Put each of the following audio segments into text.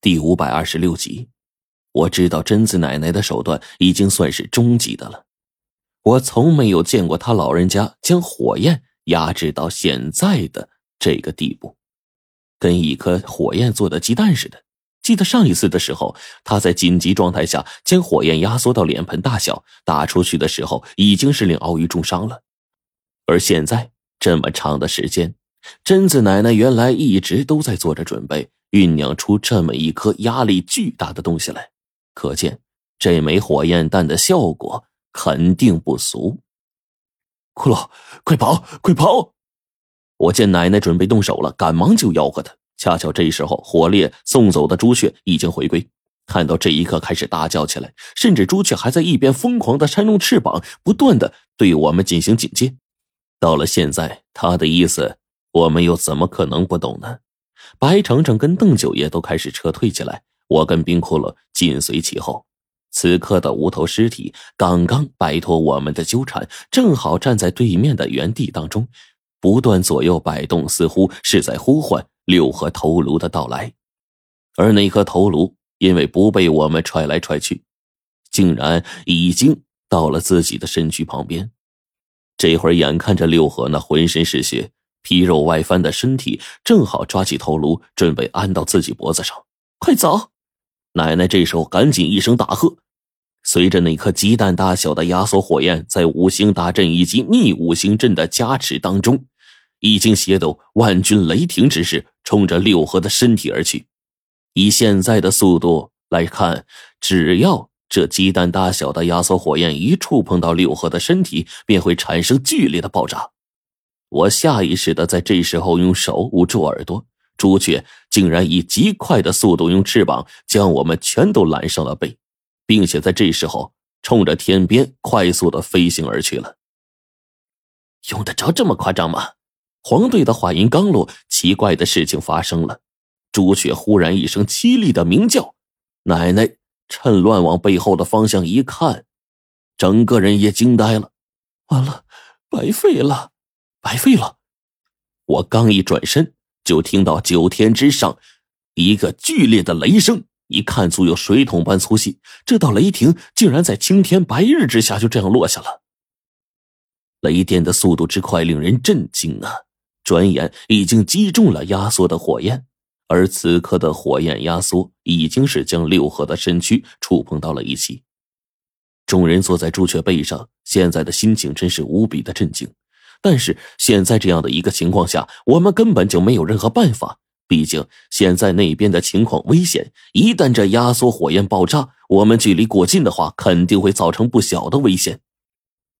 第五百二十六集，我知道贞子奶奶的手段已经算是终极的了。我从没有见过她老人家将火焰压制到现在的这个地步，跟一颗火焰做的鸡蛋似的。记得上一次的时候，他在紧急状态下将火焰压缩到脸盆大小，打出去的时候已经是令鳌鱼重伤了。而现在这么长的时间，贞子奶奶原来一直都在做着准备。酝酿出这么一颗压力巨大的东西来，可见这枚火焰弹的效果肯定不俗。骷髅，快跑，快跑！我见奶奶准备动手了，赶忙就吆喝她。恰巧这时候，火烈送走的朱雀已经回归，看到这一刻开始大叫起来，甚至朱雀还在一边疯狂的扇动翅膀，不断的对我们进行警戒。到了现在，他的意思我们又怎么可能不懂呢？白程程跟邓九爷都开始撤退起来，我跟冰骷髅紧随其后。此刻的无头尸体刚刚摆脱我们的纠缠，正好站在对面的原地当中，不断左右摆动，似乎是在呼唤六合头颅的到来。而那颗头颅因为不被我们踹来踹去，竟然已经到了自己的身躯旁边。这会儿眼看着六合那浑身是血。皮肉外翻的身体正好抓起头颅，准备安到自己脖子上。快走！奶奶这时候赶紧一声大喝，随着那颗鸡蛋大小的压缩火焰在五行大阵以及逆五行阵的加持当中，已经携斗万钧雷霆之势，冲着六合的身体而去。以现在的速度来看，只要这鸡蛋大小的压缩火焰一触碰到六合的身体，便会产生剧烈的爆炸。我下意识的在这时候用手捂住耳朵，朱雀竟然以极快的速度用翅膀将我们全都揽上了背，并且在这时候冲着天边快速的飞行而去了。用得着这么夸张吗？黄队的话音刚落，奇怪的事情发生了，朱雀忽然一声凄厉的鸣叫，奶奶趁乱往背后的方向一看，整个人也惊呆了，完了，白费了。白费了！我刚一转身，就听到九天之上一个剧烈的雷声，一看足有水桶般粗细。这道雷霆竟然在青天白日之下就这样落下了。雷电的速度之快，令人震惊啊！转眼已经击中了压缩的火焰，而此刻的火焰压缩已经是将六合的身躯触碰到了一起。众人坐在朱雀背上，现在的心情真是无比的震惊。但是现在这样的一个情况下，我们根本就没有任何办法。毕竟现在那边的情况危险，一旦这压缩火焰爆炸，我们距离过近的话，肯定会造成不小的危险。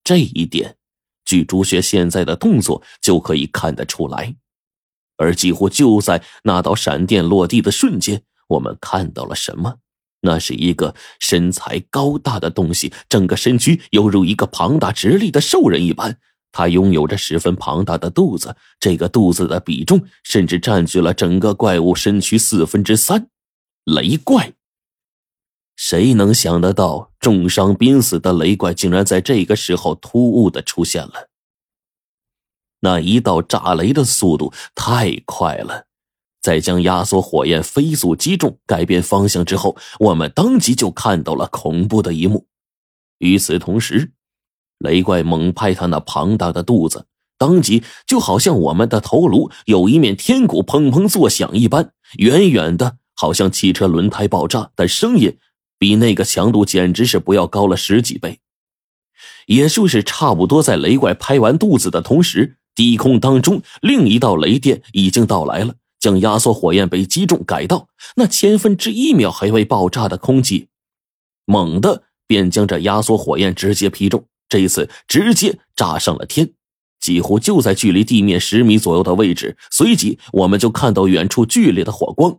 这一点，据朱雀现在的动作就可以看得出来。而几乎就在那道闪电落地的瞬间，我们看到了什么？那是一个身材高大的东西，整个身躯犹如一个庞大直立的兽人一般。他拥有着十分庞大的肚子，这个肚子的比重甚至占据了整个怪物身躯四分之三。雷怪，谁能想得到重伤濒死的雷怪竟然在这个时候突兀的出现了？那一道炸雷的速度太快了，在将压缩火焰飞速击中、改变方向之后，我们当即就看到了恐怖的一幕。与此同时。雷怪猛拍他那庞大的肚子，当即就好像我们的头颅有一面天鼓砰砰作响一般，远远的好像汽车轮胎爆炸，但声音比那个强度简直是不要高了十几倍。也就是差不多在雷怪拍完肚子的同时，低空当中另一道雷电已经到来了，将压缩火焰被击中改道，那千分之一秒还未爆炸的空气，猛地便将这压缩火焰直接劈中。这一次直接炸上了天，几乎就在距离地面十米左右的位置。随即，我们就看到远处剧烈的火光，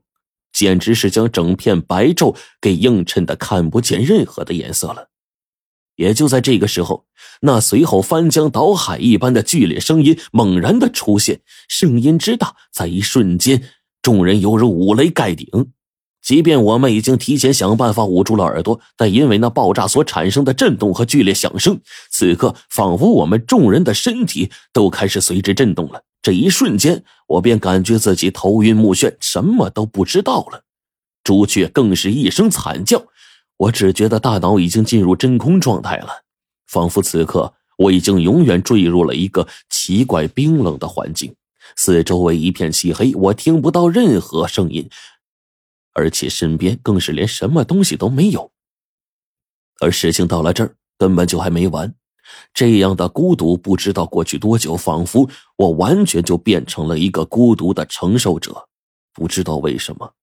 简直是将整片白昼给映衬的看不见任何的颜色了。也就在这个时候，那随后翻江倒海一般的剧烈声音猛然的出现，声音之大，在一瞬间，众人犹如五雷盖顶。即便我们已经提前想办法捂住了耳朵，但因为那爆炸所产生的震动和剧烈响声，此刻仿佛我们众人的身体都开始随之震动了。这一瞬间，我便感觉自己头晕目眩，什么都不知道了。朱雀更是一声惨叫。我只觉得大脑已经进入真空状态了，仿佛此刻我已经永远坠入了一个奇怪冰冷的环境，四周围一片漆黑，我听不到任何声音，而且身边更是连什么东西都没有。而事情到了这儿，根本就还没完。这样的孤独，不知道过去多久，仿佛我完全就变成了一个孤独的承受者。不知道为什么，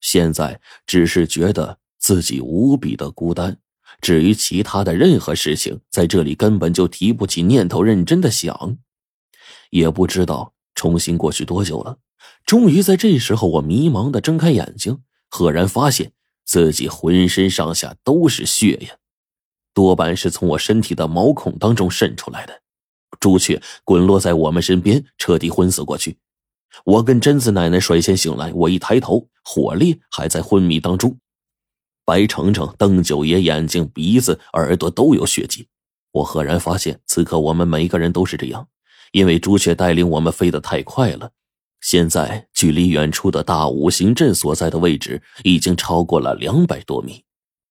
现在只是觉得自己无比的孤单。至于其他的任何事情，在这里根本就提不起念头，认真的想。也不知道重新过去多久了。终于在这时候，我迷茫的睁开眼睛，赫然发现自己浑身上下都是血呀。多半是从我身体的毛孔当中渗出来的。朱雀滚落在我们身边，彻底昏死过去。我跟贞子奶奶率先醒来。我一抬头，火烈还在昏迷当中。白程程、邓九爷眼睛、鼻子、耳朵都有血迹。我赫然发现，此刻我们每一个人都是这样，因为朱雀带领我们飞得太快了。现在距离远处的大五行阵所在的位置已经超过了两百多米。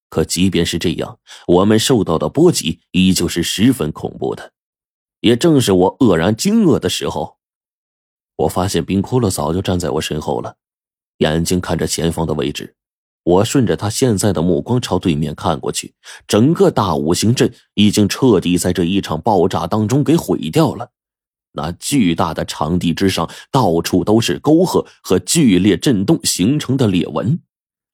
可即便是这样，我们受到的波及依旧是十分恐怖的。也正是我愕然惊愕的时候，我发现冰骷髅早就站在我身后了，眼睛看着前方的位置。我顺着他现在的目光朝对面看过去，整个大五行阵已经彻底在这一场爆炸当中给毁掉了。那巨大的场地之上，到处都是沟壑和剧烈震动形成的裂纹。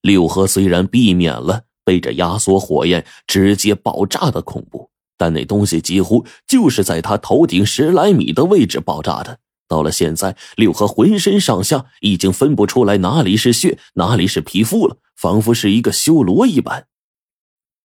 六合虽然避免了。被这压缩火焰直接爆炸的恐怖，但那东西几乎就是在他头顶十来米的位置爆炸的。到了现在，六合浑身上下已经分不出来哪里是血，哪里是皮肤了，仿佛是一个修罗一般。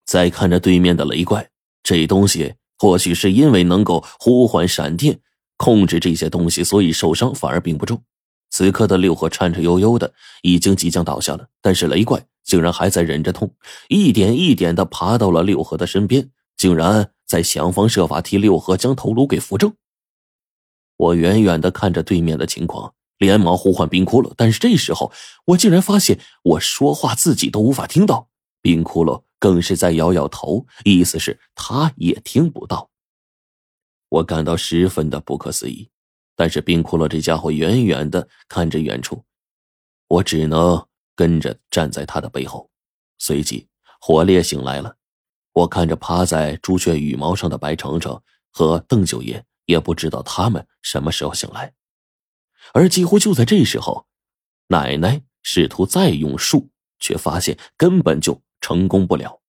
再看着对面的雷怪，这东西或许是因为能够呼唤闪电，控制这些东西，所以受伤反而并不重。此刻的六合颤颤悠悠的，已经即将倒下了，但是雷怪。竟然还在忍着痛，一点一点的爬到了六合的身边，竟然在想方设法替六合将头颅给扶正。我远远的看着对面的情况，连忙呼唤冰骷髅，但是这时候我竟然发现我说话自己都无法听到，冰骷髅更是在摇摇头，意思是他也听不到。我感到十分的不可思议，但是冰骷髅这家伙远远的看着远处，我只能。跟着站在他的背后，随即火烈醒来了。我看着趴在朱雀羽毛上的白程程和邓九爷，也不知道他们什么时候醒来。而几乎就在这时候，奶奶试图再用术，却发现根本就成功不了。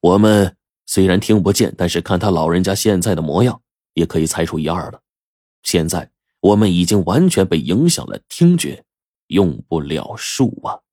我们虽然听不见，但是看他老人家现在的模样，也可以猜出一二了。现在我们已经完全被影响了听觉。用不了数啊。